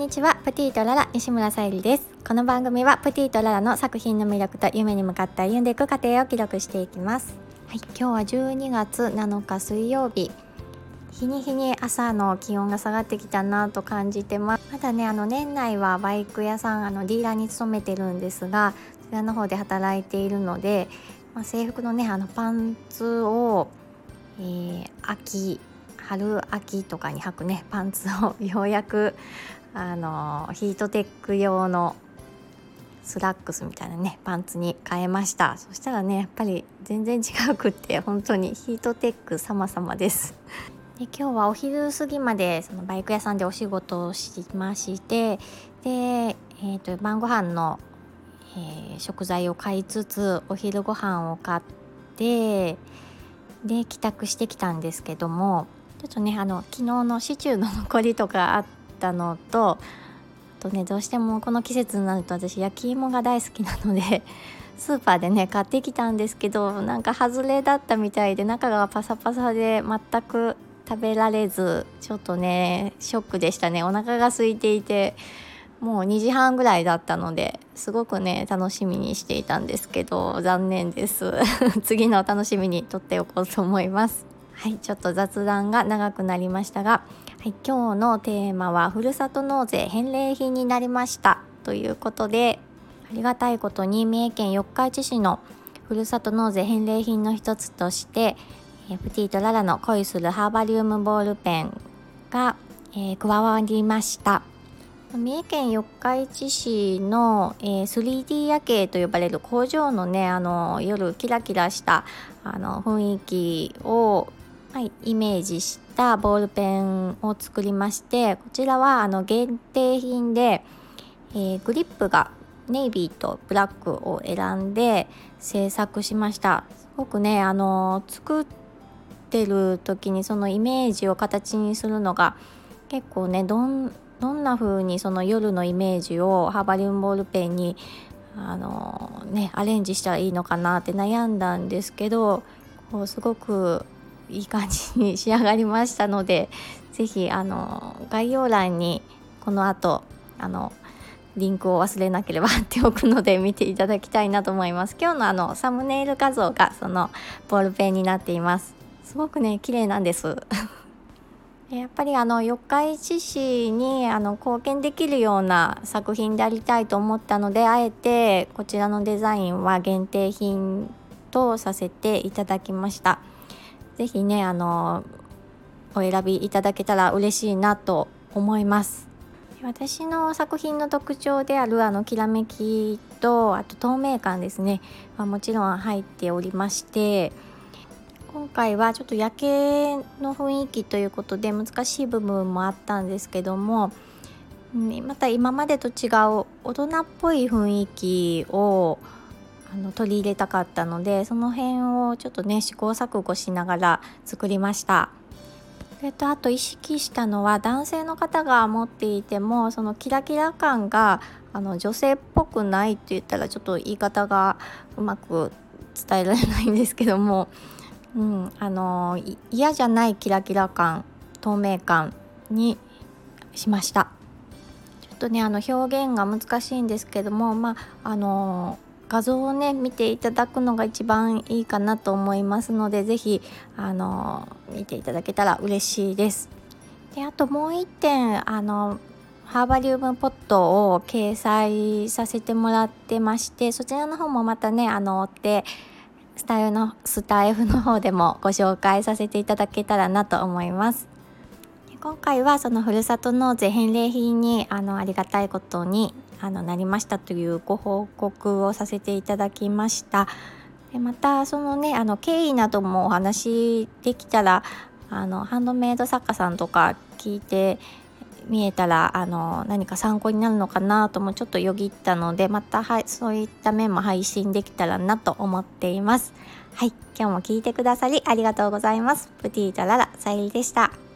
にちはプティとララ西村さゆりです。この番組はプティとララの作品の魅力と夢に向かって歩んでいく過程を記録していきます。はい、今日は12月7日水曜日。日に日に朝の気温が下がってきたなと感じてます。まだねあの年内はバイク屋さんあのディーラーに勤めてるんですがそちらの方で働いているので、まあ、制服のねあのパンツを、えー、秋春秋とかに履くねパンツを ようやくあのヒートテック用のスラックスみたいなねパンツに変えました。そしたらねやっぱり全然違うくって本当にヒートテック様々です。で今日はお昼過ぎまでそのバイク屋さんでお仕事をしましてで、えーと、晩ご飯の、えー、食材を買いつつお昼ご飯を買ってで帰宅してきたんですけどもちょっとねあの昨日のシチューの残りとかあってたのととねどうしてもこの季節になると私焼き芋が大好きなので スーパーでね買ってきたんですけどなんか外れだったみたいで中がパサパサで全く食べられずちょっとねショックでしたね。お腹が空いていてもう2時半ぐらいだったのですごくね楽しみにしていたんですけど残念です。次の楽しみにとっておこうと思います。はいちょっと雑談が長くなりましたが、はい、今日のテーマはふるさと納税返礼品になりました。ということでありがたいことに三重県四日市市のふるさと納税返礼品の一つとしてプティとララの恋するハーバリウムボールペンが、えー、加わりました。三重県四日市市の、えー、3D 夜景と呼ばれる工場のねあの夜キラキラしたあの雰囲気をはい、イメージしたボールペンを作りましてこちらはあの限定品で、えー、グリップがネイビーとブラックを選んで制作しました。すごくねあの作ってる時にそのイメージを形にするのが結構ねどんどんな風にその夜のイメージをハーバリウムボールペンにあのねアレンジしたらいいのかなって悩んだんですけどこうすごくいい感じに仕上がりましたので 是非あの概要欄にこの後あのリンクを忘れなければ貼っておくので 見ていただきたいなと思います。今日のあのサムネイル画像がそのボールペンになっています。すごくね綺麗なんです。やっぱりあの四日市市にあの貢献できるような作品でありたいと思ったのであえてこちらのデザインは限定品とさせていただきました。是非ねあのお選びいただけたら嬉しいなと思います。私の作品の特徴であるあのきらめきとあと透明感ですね。はもちろん入っておりまして今回はちょっと夜景の雰囲気ということで難しい部分もあったんですけどもまた今までと違う大人っぽい雰囲気をあの取り入れたかったのでその辺をちょっとね試行錯誤しながら作りました。それとあと意識したのは男性の方が持っていてもそのキラキラ感があの女性っぽくないって言ったらちょっと言い方がうまく伝えられないんですけども、うん、あの嫌じゃないキラキラ感透明感にしましたちょっとねあの表現が難しいんですけどもまああの画像をね見ていただくのが一番いいかなと思いますので是非あの見ていただけたら嬉しいです。であともう1点あのハーバリウムポットを掲載させてもらってましてそちらの方もまたねあの追ってスタイルのスタイフの方でもご紹介させていただけたらなと思います。今回はそのふるさと納税返礼品にあのありがたいことにあのなりましたというご報告をさせていただきました。でまたそのねあの経緯などもお話できたらあのハンドメイド作家さんとか聞いて見えたらあの何か参考になるのかなともちょっとよぎったのでまたはいそういった面も配信できたらなと思っています。はい今日も聞いてくださりありがとうございます。プティータララさゆりでした。